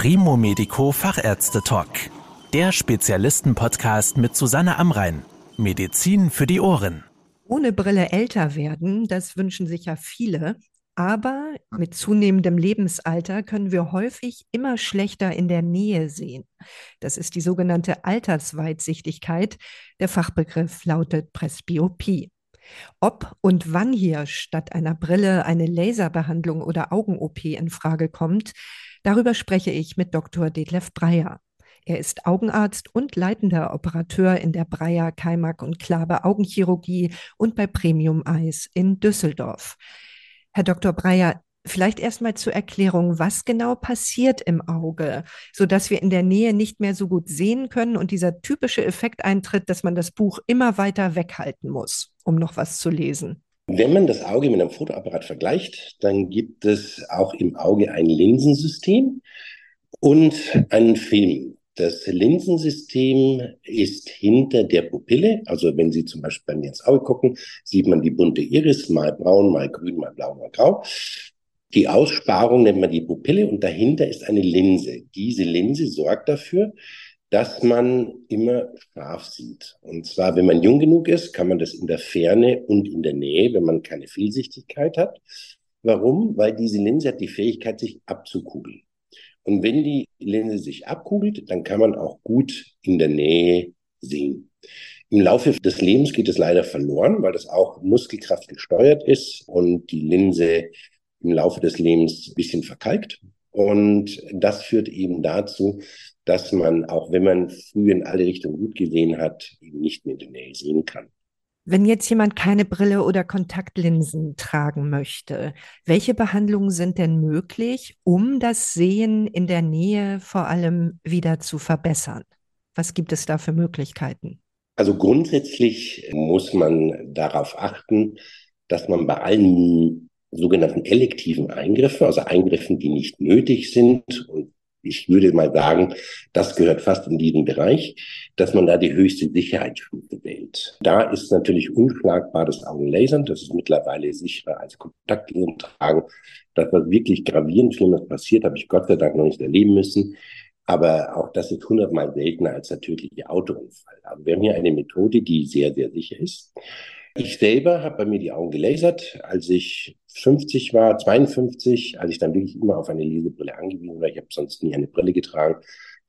Primo Medico Fachärzte Talk. Der Spezialisten-Podcast mit Susanne Amrein. Medizin für die Ohren. Ohne Brille älter werden, das wünschen sich ja viele. Aber mit zunehmendem Lebensalter können wir häufig immer schlechter in der Nähe sehen. Das ist die sogenannte Altersweitsichtigkeit. Der Fachbegriff lautet Presbyopie. Ob und wann hier statt einer Brille eine Laserbehandlung oder Augen-OP in Frage kommt, darüber spreche ich mit Dr. Detlef Breyer. Er ist Augenarzt und leitender Operateur in der Breyer, Keimack und Klabe Augenchirurgie und bei Premium Eyes in Düsseldorf. Herr Dr. Breyer, vielleicht erstmal zur Erklärung, was genau passiert im Auge, sodass wir in der Nähe nicht mehr so gut sehen können und dieser typische Effekt eintritt, dass man das Buch immer weiter weghalten muss, um noch was zu lesen. Wenn man das Auge mit einem Fotoapparat vergleicht, dann gibt es auch im Auge ein Linsensystem und einen Film. Das Linsensystem ist hinter der Pupille. Also wenn Sie zum Beispiel bei mir ins Auge gucken, sieht man die bunte Iris, mal braun, mal grün, mal blau, mal grau. Die Aussparung nennt man die Pupille und dahinter ist eine Linse. Diese Linse sorgt dafür, dass man immer scharf sieht. Und zwar, wenn man jung genug ist, kann man das in der Ferne und in der Nähe, wenn man keine Vielsichtigkeit hat. Warum? Weil diese Linse hat die Fähigkeit, sich abzukugeln. Und wenn die Linse sich abkugelt, dann kann man auch gut in der Nähe sehen. Im Laufe des Lebens geht es leider verloren, weil das auch Muskelkraft gesteuert ist und die Linse im Laufe des Lebens ein bisschen verkalkt. Und das führt eben dazu, dass man, auch wenn man früher in alle Richtungen gut gesehen hat, eben nicht mehr in der Nähe sehen kann. Wenn jetzt jemand keine Brille oder Kontaktlinsen tragen möchte, welche Behandlungen sind denn möglich, um das Sehen in der Nähe vor allem wieder zu verbessern? Was gibt es da für Möglichkeiten? Also grundsätzlich muss man darauf achten, dass man bei allen sogenannten elektiven Eingriffen, also Eingriffen, die nicht nötig sind und ich würde mal sagen, das gehört fast in diesen Bereich, dass man da die höchste Sicherheitsstufe wählt. Da ist natürlich unschlagbar das Augenlasern. Das ist mittlerweile sicherer als Kontaktlinsen tragen. Dass was wirklich gravierend Schlimmes passiert, habe ich Gott sei Dank noch nicht erleben müssen. Aber auch das ist hundertmal seltener als der tödliche Autounfall. Aber wir haben hier eine Methode, die sehr, sehr sicher ist. Ich selber habe bei mir die Augen gelasert, als ich 50 war, 52, als ich dann wirklich immer auf eine Lesebrille angewiesen war. Ich habe sonst nie eine Brille getragen.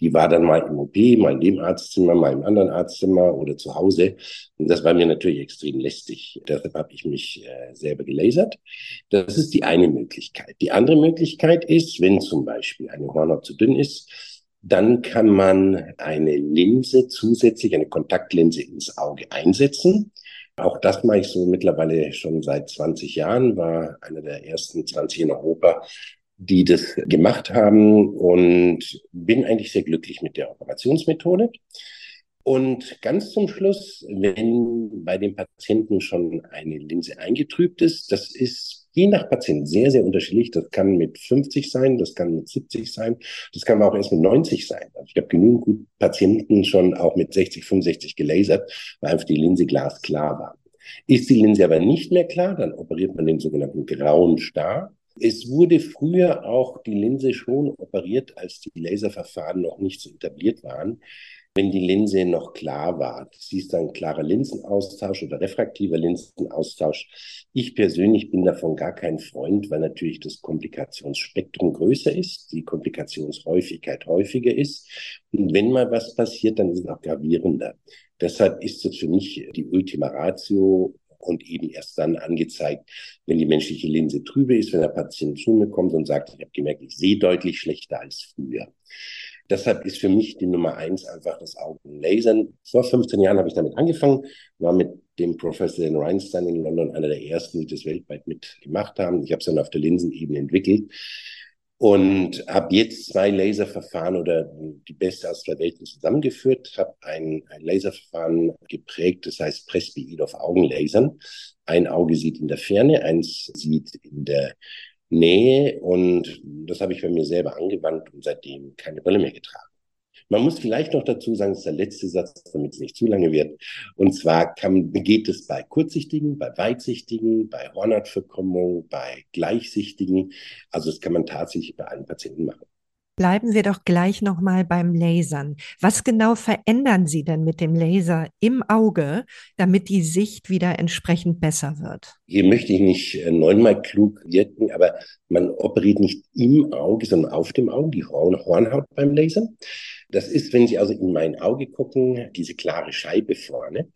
Die war dann mal im OP, mal in dem Arztzimmer, mal im anderen Arztzimmer oder zu Hause. Und das war mir natürlich extrem lästig. Deshalb habe ich mich äh, selber gelasert. Das ist die eine Möglichkeit. Die andere Möglichkeit ist, wenn zum Beispiel eine Hornhaut zu dünn ist, dann kann man eine Linse zusätzlich, eine Kontaktlinse ins Auge einsetzen. Auch das mache ich so mittlerweile schon seit 20 Jahren, war einer der ersten 20 in Europa, die das gemacht haben und bin eigentlich sehr glücklich mit der Operationsmethode. Und ganz zum Schluss, wenn bei dem Patienten schon eine Linse eingetrübt ist, das ist je nach Patient sehr, sehr unterschiedlich. Das kann mit 50 sein, das kann mit 70 sein, das kann auch erst mit 90 sein. Also ich habe genügend Patienten schon auch mit 60, 65 gelasert, weil einfach die Linse glasklar war. Ist die Linse aber nicht mehr klar, dann operiert man den sogenannten grauen Star. Es wurde früher auch die Linse schon operiert, als die Laserverfahren noch nicht so etabliert waren wenn die Linse noch klar war. Das hieß dann klarer Linsenaustausch oder refraktiver Linsenaustausch. Ich persönlich bin davon gar kein Freund, weil natürlich das Komplikationsspektrum größer ist, die Komplikationshäufigkeit häufiger ist. Und wenn mal was passiert, dann ist es auch gravierender. Deshalb ist es für mich die Ultima Ratio und eben erst dann angezeigt, wenn die menschliche Linse trübe ist, wenn der Patient zu mir kommt und sagt, ich habe gemerkt, ich sehe deutlich schlechter als früher. Deshalb ist für mich die Nummer eins einfach das Augenlasern. Vor 15 Jahren habe ich damit angefangen, war mit dem Professor in Reinstein in London einer der ersten, die das weltweit mitgemacht haben. Ich habe es dann auf der Linsenebene entwickelt und habe jetzt zwei Laserverfahren oder die beste aus der Welt zusammengeführt, habe ein, ein Laserverfahren geprägt, das heißt Presbyid auf Augenlasern. Ein Auge sieht in der Ferne, eins sieht in der Nähe und das habe ich bei mir selber angewandt und seitdem keine Brille mehr getragen. Man muss vielleicht noch dazu sagen, das ist der letzte Satz, damit es nicht zu lange wird. Und zwar kann, geht es bei Kurzsichtigen, bei Weitsichtigen, bei Hornhautverkrümmung, bei Gleichsichtigen. Also das kann man tatsächlich bei allen Patienten machen. Bleiben wir doch gleich nochmal beim Lasern. Was genau verändern Sie denn mit dem Laser im Auge, damit die Sicht wieder entsprechend besser wird? Hier möchte ich nicht äh, neunmal klug wirken, aber man operiert nicht im Auge, sondern auf dem Auge, die Hornhaut beim Lasern. Das ist, wenn Sie also in mein Auge gucken, diese klare Scheibe vorne.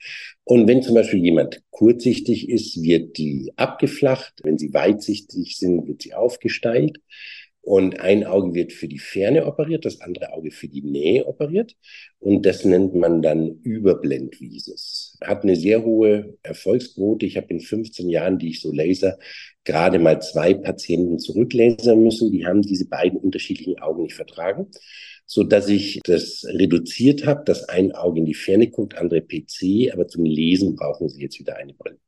Und wenn zum Beispiel jemand kurzsichtig ist, wird die abgeflacht. Wenn Sie weitsichtig sind, wird sie aufgesteilt. Und ein Auge wird für die Ferne operiert, das andere Auge für die Nähe operiert. Und das nennt man dann Überblendvisus. Hat eine sehr hohe Erfolgsquote. Ich habe in 15 Jahren, die ich so laser, gerade mal zwei Patienten zurücklasern müssen. Die haben diese beiden unterschiedlichen Augen nicht vertragen, so dass ich das reduziert habe, dass ein Auge in die Ferne guckt, andere PC, aber zum Lesen brauchen sie jetzt wieder eine Brille.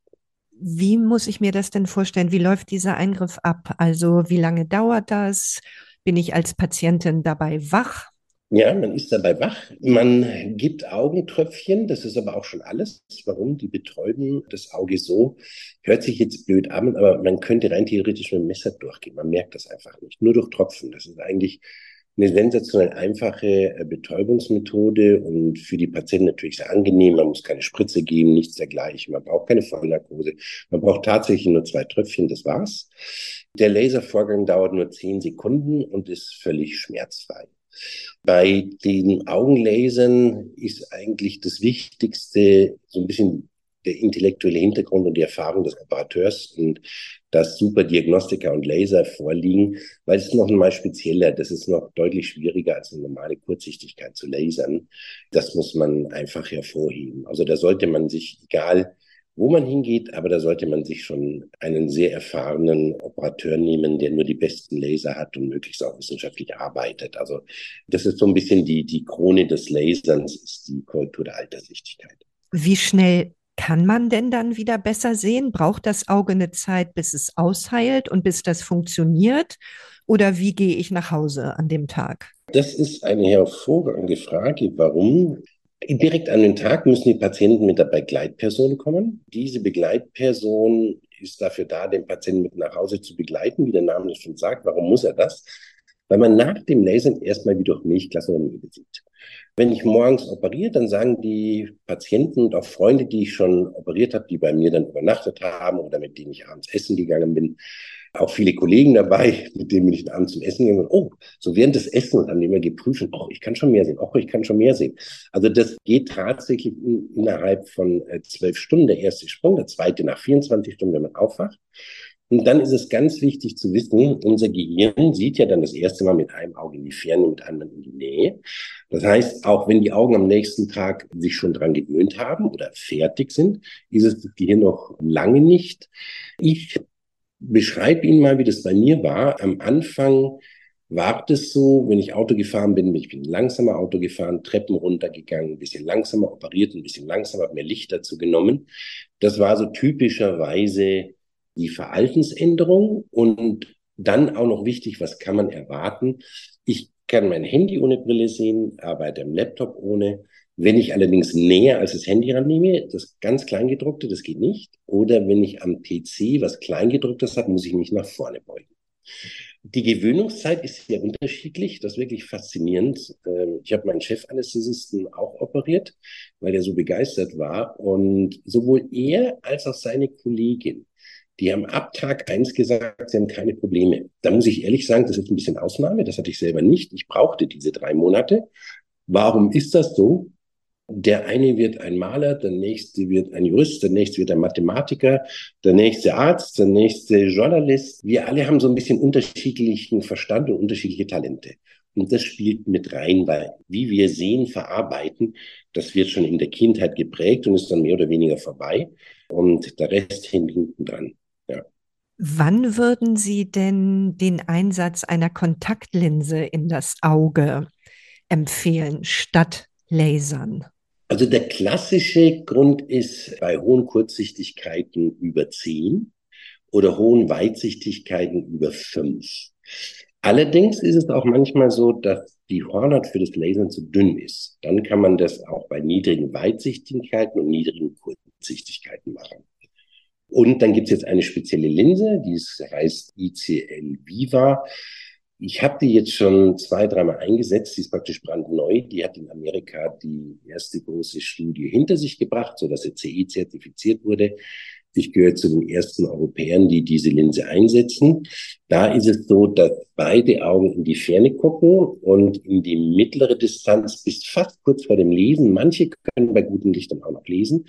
Wie muss ich mir das denn vorstellen? Wie läuft dieser Eingriff ab? Also wie lange dauert das? Bin ich als Patientin dabei wach? Ja, man ist dabei wach. Man gibt Augentröpfchen, das ist aber auch schon alles. Warum? Die betäuben das Auge so. Hört sich jetzt blöd an, aber man könnte rein theoretisch mit dem Messer durchgehen. Man merkt das einfach nicht. Nur durch Tropfen. Das ist eigentlich eine sensationell einfache äh, Betäubungsmethode und für die Patienten natürlich sehr angenehm. Man muss keine Spritze geben, nichts dergleichen. Man braucht keine Vollnarkose. Man braucht tatsächlich nur zwei Tröpfchen, das war's. Der Laservorgang dauert nur zehn Sekunden und ist völlig schmerzfrei. Bei den Augenlasern ist eigentlich das Wichtigste so ein bisschen der intellektuelle Hintergrund und die Erfahrung des Operateurs und dass super Diagnostika und Laser vorliegen, weil es noch einmal spezieller, das ist noch deutlich schwieriger als eine normale Kurzsichtigkeit zu lasern. Das muss man einfach hervorheben. Also da sollte man sich, egal wo man hingeht, aber da sollte man sich schon einen sehr erfahrenen Operateur nehmen, der nur die besten Laser hat und möglichst auch wissenschaftlich arbeitet. Also das ist so ein bisschen die, die Krone des Laserns, ist die Korrektur der Alterssichtigkeit. Wie schnell kann man denn dann wieder besser sehen? Braucht das Auge eine Zeit, bis es ausheilt und bis das funktioniert? Oder wie gehe ich nach Hause an dem Tag? Das ist eine hervorragende Frage. Warum? Direkt an den Tag müssen die Patienten mit der Begleitperson kommen. Diese Begleitperson ist dafür da, den Patienten mit nach Hause zu begleiten, wie der Name schon sagt. Warum muss er das? Weil man nach dem Lasern erstmal wie durch Milchglas oder Nebel sieht. Wenn ich morgens operiere, dann sagen die Patienten und auch Freunde, die ich schon operiert habe, die bei mir dann übernachtet haben oder mit denen ich abends essen gegangen bin, auch viele Kollegen dabei, mit denen bin ich abends zum Essen gegangen. Oh, so während des Essens haben die immer geprüft, oh, ich kann schon mehr sehen, oh, ich kann schon mehr sehen. Also das geht tatsächlich in, innerhalb von äh, zwölf Stunden, der erste Sprung, der zweite nach 24 Stunden, wenn man aufwacht. Und dann ist es ganz wichtig zu wissen, unser Gehirn sieht ja dann das erste Mal mit einem Auge in die Ferne, mit einem in die Nähe. Das heißt, auch wenn die Augen am nächsten Tag sich schon dran gewöhnt haben oder fertig sind, ist es das Gehirn noch lange nicht. Ich beschreibe Ihnen mal, wie das bei mir war. Am Anfang war es so, wenn ich Auto gefahren bin, ich bin langsamer Auto gefahren, Treppen runtergegangen, ein bisschen langsamer operiert, ein bisschen langsamer, mehr Licht dazu genommen. Das war so typischerweise die Verhaltensänderung und dann auch noch wichtig, was kann man erwarten? Ich kann mein Handy ohne Brille sehen, arbeite am Laptop ohne. Wenn ich allerdings näher als das Handy rannehme, das ganz Kleingedruckte, das geht nicht. Oder wenn ich am PC was Kleingedrucktes habe, muss ich mich nach vorne beugen. Die Gewöhnungszeit ist sehr unterschiedlich. Das ist wirklich faszinierend. Ähm, ich habe meinen Chefanästhesisten auch operiert, weil er so begeistert war. Und sowohl er als auch seine Kollegin die haben ab Tag eins gesagt, sie haben keine Probleme. Da muss ich ehrlich sagen, das ist ein bisschen Ausnahme. Das hatte ich selber nicht. Ich brauchte diese drei Monate. Warum ist das so? Der eine wird ein Maler, der nächste wird ein Jurist, der nächste wird ein Mathematiker, der nächste Arzt, der nächste Journalist. Wir alle haben so ein bisschen unterschiedlichen Verstand und unterschiedliche Talente. Und das spielt mit rein, weil wie wir sehen, verarbeiten, das wird schon in der Kindheit geprägt und ist dann mehr oder weniger vorbei. Und der Rest hinten dran. Wann würden Sie denn den Einsatz einer Kontaktlinse in das Auge empfehlen, statt Lasern? Also der klassische Grund ist bei hohen Kurzsichtigkeiten über 10 oder hohen Weitsichtigkeiten über 5. Allerdings ist es auch manchmal so, dass die Hornhaut für das Lasern zu dünn ist. Dann kann man das auch bei niedrigen Weitsichtigkeiten und niedrigen Kurzsichtigkeiten machen. Und dann gibt es jetzt eine spezielle Linse, die heißt ICL Viva. Ich habe die jetzt schon zwei, dreimal eingesetzt. Die ist praktisch brandneu. Die hat in Amerika die erste große Studie hinter sich gebracht, so dass sie CE zertifiziert wurde. Ich gehöre zu den ersten Europäern, die diese Linse einsetzen. Da ist es so, dass beide Augen in die Ferne gucken und in die mittlere Distanz bis fast kurz vor dem Lesen. Manche können bei guten Lichtern auch noch lesen.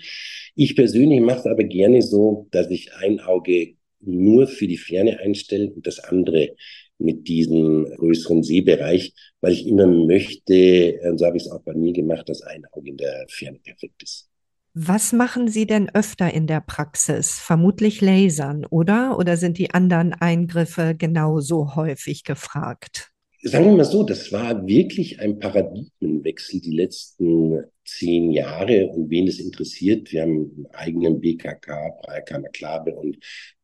Ich persönlich mache es aber gerne so, dass ich ein Auge nur für die Ferne einstelle und das andere mit diesem größeren Sehbereich, weil ich immer möchte, so habe ich es auch bei mir gemacht, dass ein Auge in der Ferne perfekt ist. Was machen Sie denn öfter in der Praxis? Vermutlich Lasern, oder? Oder sind die anderen Eingriffe genauso häufig gefragt? Sagen wir mal so, das war wirklich ein Paradigmenwechsel die letzten zehn Jahre. Und wen es interessiert, wir haben einen eigenen BKK, Breilkammer Klabe und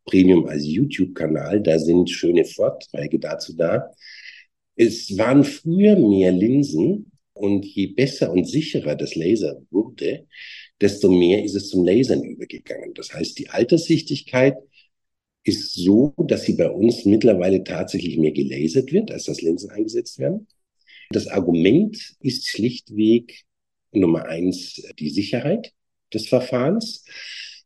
Premium als YouTube-Kanal. Da sind schöne Vorträge dazu da. Es waren früher mehr Linsen und je besser und sicherer das Laser wurde, desto mehr ist es zum Lasern übergegangen. Das heißt, die Alterssichtigkeit ist so, dass sie bei uns mittlerweile tatsächlich mehr gelasert wird, als das Linsen eingesetzt werden. Das Argument ist schlichtweg Nummer eins die Sicherheit des Verfahrens,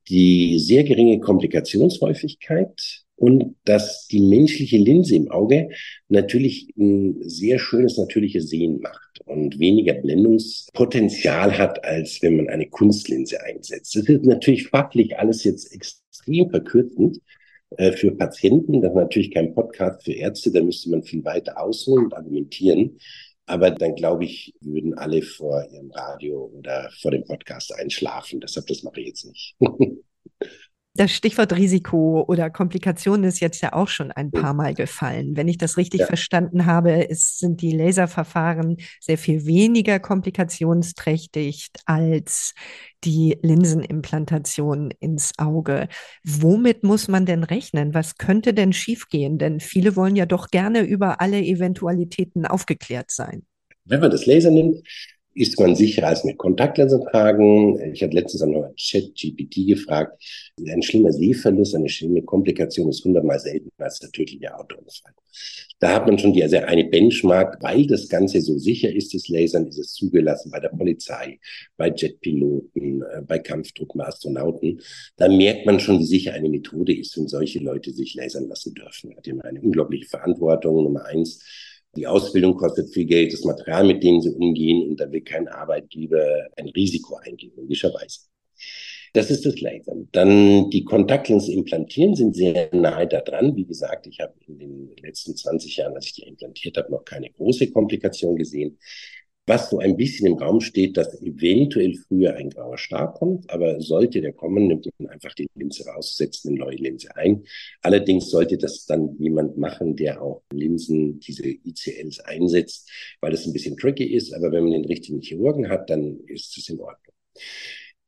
die sehr geringe Komplikationshäufigkeit und dass die menschliche Linse im Auge natürlich ein sehr schönes natürliches Sehen macht und weniger Blendungspotenzial hat, als wenn man eine Kunstlinse einsetzt. Das ist natürlich fachlich alles jetzt extrem verkürzend äh, für Patienten. Das ist natürlich kein Podcast für Ärzte, da müsste man viel weiter ausholen und argumentieren. Aber dann glaube ich, würden alle vor ihrem Radio oder vor dem Podcast einschlafen. Deshalb, das mache ich jetzt nicht. Das Stichwort Risiko oder Komplikation ist jetzt ja auch schon ein paar Mal gefallen. Wenn ich das richtig ja. verstanden habe, ist, sind die Laserverfahren sehr viel weniger komplikationsträchtig als die Linsenimplantation ins Auge. Womit muss man denn rechnen? Was könnte denn schiefgehen? Denn viele wollen ja doch gerne über alle Eventualitäten aufgeklärt sein. Wenn man das Laser nimmt, ist man sicherer als mit Kontaktlinsen tragen. Ich hatte letztens an Chat-GPT gefragt, ein schlimmer Sehverlust, eine schlimme Komplikation ist hundertmal seltener als der tödliche Autounfall. Da hat man schon die, also eine Benchmark, weil das Ganze so sicher ist, das Lasern ist es zugelassen bei der Polizei, bei Jetpiloten, äh, bei Kampftruppen, Astronauten. Da merkt man schon, wie sicher eine Methode ist, wenn solche Leute sich lasern lassen dürfen. Hat immer eine unglaubliche Verantwortung. Nummer eins, die Ausbildung kostet viel Geld, das Material, mit dem sie umgehen, und da will kein Arbeitgeber ein Risiko eingehen, logischerweise. Das ist das Lasern. Dann die Kontaktlinsen implantieren sind sehr nahe da dran. Wie gesagt, ich habe in den letzten 20 Jahren, als ich die implantiert habe, noch keine große Komplikation gesehen was so ein bisschen im Raum steht, dass eventuell früher ein grauer Star kommt, aber sollte der kommen, nimmt man einfach die Linse raus, setzt eine neue Linse ein. Allerdings sollte das dann jemand machen, der auch Linsen, diese ICLs einsetzt, weil das ein bisschen tricky ist, aber wenn man den richtigen Chirurgen hat, dann ist es in Ordnung.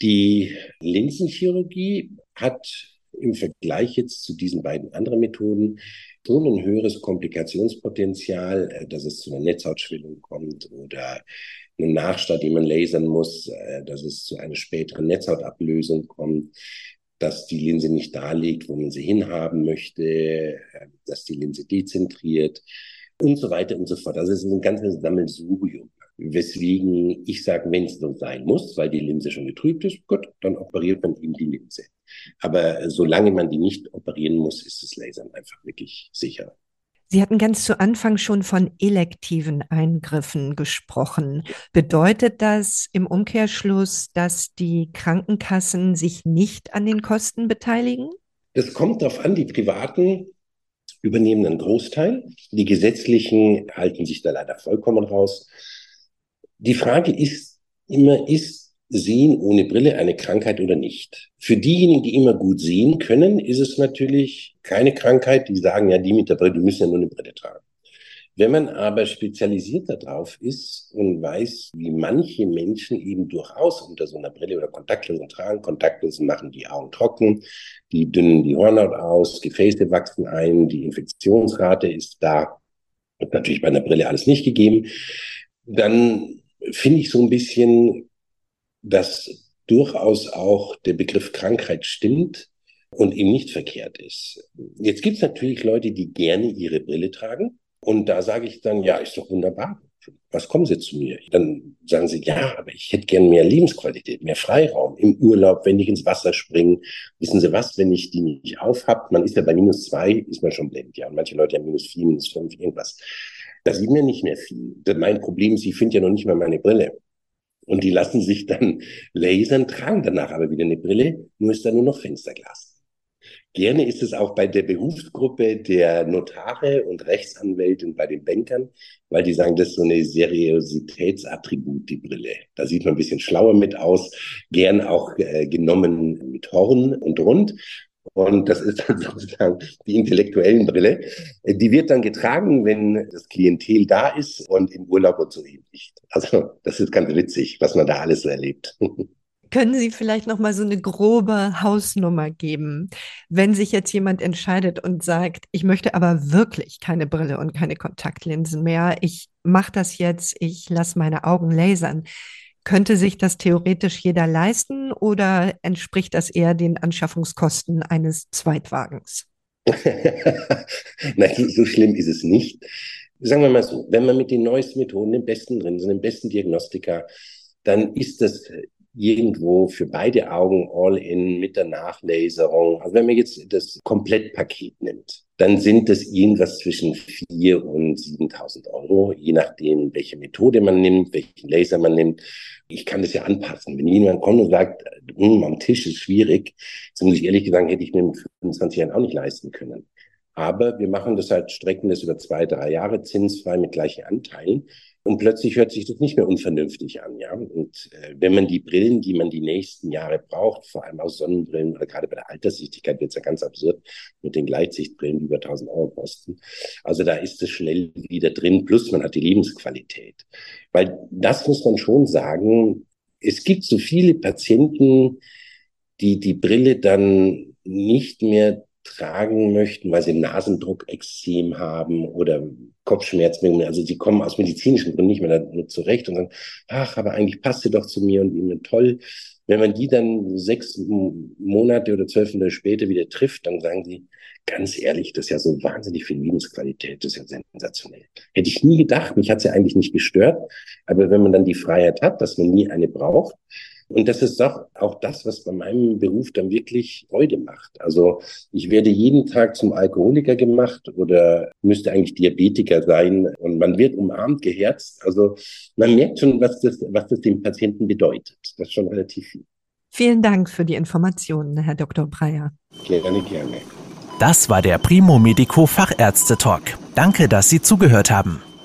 Die Linsenchirurgie hat im Vergleich jetzt zu diesen beiden anderen Methoden schon ein höheres Komplikationspotenzial, äh, dass es zu einer Netzhautschwellung kommt oder eine Nachstadt, die man lasern muss, äh, dass es zu einer späteren Netzhautablösung kommt, dass die Linse nicht da liegt, wo man sie hinhaben möchte, äh, dass die Linse dezentriert und so weiter und so fort. Also es ist ein ganzes Sammelsurium. Weswegen ich sage, wenn es so sein muss, weil die Linse schon getrübt ist, gut, dann operiert man eben die Linse. Aber solange man die nicht operieren muss, ist das Lasern einfach wirklich sicher. Sie hatten ganz zu Anfang schon von elektiven Eingriffen gesprochen. Bedeutet das im Umkehrschluss, dass die Krankenkassen sich nicht an den Kosten beteiligen? Das kommt darauf an, die Privaten übernehmen einen Großteil. Die gesetzlichen halten sich da leider vollkommen raus. Die Frage ist immer, ist Sehen ohne Brille eine Krankheit oder nicht? Für diejenigen, die immer gut sehen können, ist es natürlich keine Krankheit. Die sagen ja, die mit der Brille, die müssen ja nur eine Brille tragen. Wenn man aber spezialisiert darauf ist und weiß, wie manche Menschen eben durchaus unter so einer Brille oder Kontaktlinsen tragen, Kontaktlinsen machen die Augen trocken, die dünnen die Hornhaut aus, Gefäße wachsen ein, die Infektionsrate ist da. Wird natürlich bei einer Brille alles nicht gegeben. Dann finde ich so ein bisschen, dass durchaus auch der Begriff Krankheit stimmt und eben nicht verkehrt ist. Jetzt gibt es natürlich Leute, die gerne ihre Brille tragen Und da sage ich dann, ja, ist doch wunderbar. Was kommen Sie zu mir? Dann sagen sie, ja, aber ich hätte gern mehr Lebensqualität, mehr Freiraum im Urlaub, wenn ich ins Wasser springe. Wissen Sie was, wenn ich die nicht aufhab, man ist ja bei minus zwei, ist man schon blind, ja. Und manche Leute haben minus vier, minus fünf, irgendwas. Da sieht man nicht mehr viel. Mein Problem ist, ich finde ja noch nicht mal meine Brille. Und die lassen sich dann lasern, tragen danach aber wieder eine Brille, nur ist da nur noch Fensterglas. Gerne ist es auch bei der Berufsgruppe der Notare und Rechtsanwälte und bei den Bankern, weil die sagen, das ist so eine Seriositätsattribut, die Brille. Da sieht man ein bisschen schlauer mit aus, gern auch äh, genommen mit Horn und rund. Und das ist dann sozusagen die intellektuellen Brille. Die wird dann getragen, wenn das Klientel da ist und im Urlaub und so ähnlich. Also das ist ganz witzig, was man da alles so erlebt. Können Sie vielleicht noch mal so eine grobe Hausnummer geben, wenn sich jetzt jemand entscheidet und sagt, ich möchte aber wirklich keine Brille und keine Kontaktlinsen mehr, ich mache das jetzt, ich lasse meine Augen lasern. Könnte sich das theoretisch jeder leisten oder entspricht das eher den Anschaffungskosten eines Zweitwagens? Nein, so schlimm ist es nicht. Sagen wir mal so, wenn man mit den neuesten Methoden, den besten drin sind, den besten Diagnostika, dann ist das irgendwo für beide Augen all-in mit der Nachlaserung. Also wenn man jetzt das Komplettpaket nimmt, dann sind das irgendwas zwischen 4.000 und 7.000 Euro, je nachdem, welche Methode man nimmt, welchen Laser man nimmt. Ich kann das ja anpassen. Wenn jemand kommt und sagt, hm, am Tisch ist schwierig, so muss ich ehrlich gesagt, hätte ich mir mit 25 Jahren auch nicht leisten können. Aber wir machen das halt, strecken das über zwei, drei Jahre zinsfrei mit gleichen Anteilen. Und plötzlich hört sich das nicht mehr unvernünftig an, ja. Und äh, wenn man die Brillen, die man die nächsten Jahre braucht, vor allem aus Sonnenbrillen oder gerade bei der Alterssichtigkeit wird es ja ganz absurd mit den Gleitsichtbrillen, die über 1000 Euro kosten. Also da ist es schnell wieder drin, plus man hat die Lebensqualität. Weil das muss man schon sagen, es gibt so viele Patienten, die die Brille dann nicht mehr tragen möchten, weil sie Nasendruck, Extrem haben oder Kopfschmerzen. Also sie kommen aus medizinischen Gründen nicht mehr damit zurecht und sagen, ach, aber eigentlich passt sie doch zu mir und immer toll. Wenn man die dann sechs Monate oder zwölf Monate später wieder trifft, dann sagen sie, ganz ehrlich, das ist ja so wahnsinnig viel Lebensqualität, das ist ja sensationell. Hätte ich nie gedacht, mich hat es ja eigentlich nicht gestört. Aber wenn man dann die Freiheit hat, dass man nie eine braucht, und das ist doch auch das, was bei meinem Beruf dann wirklich Freude macht. Also ich werde jeden Tag zum Alkoholiker gemacht oder müsste eigentlich Diabetiker sein und man wird umarmt, geherzt. Also man merkt schon, was das, was das dem Patienten bedeutet. Das ist schon relativ viel. Vielen Dank für die Informationen, Herr Dr. Breyer. Gerne, gerne. Das war der Primo Medico Fachärzte Talk. Danke, dass Sie zugehört haben.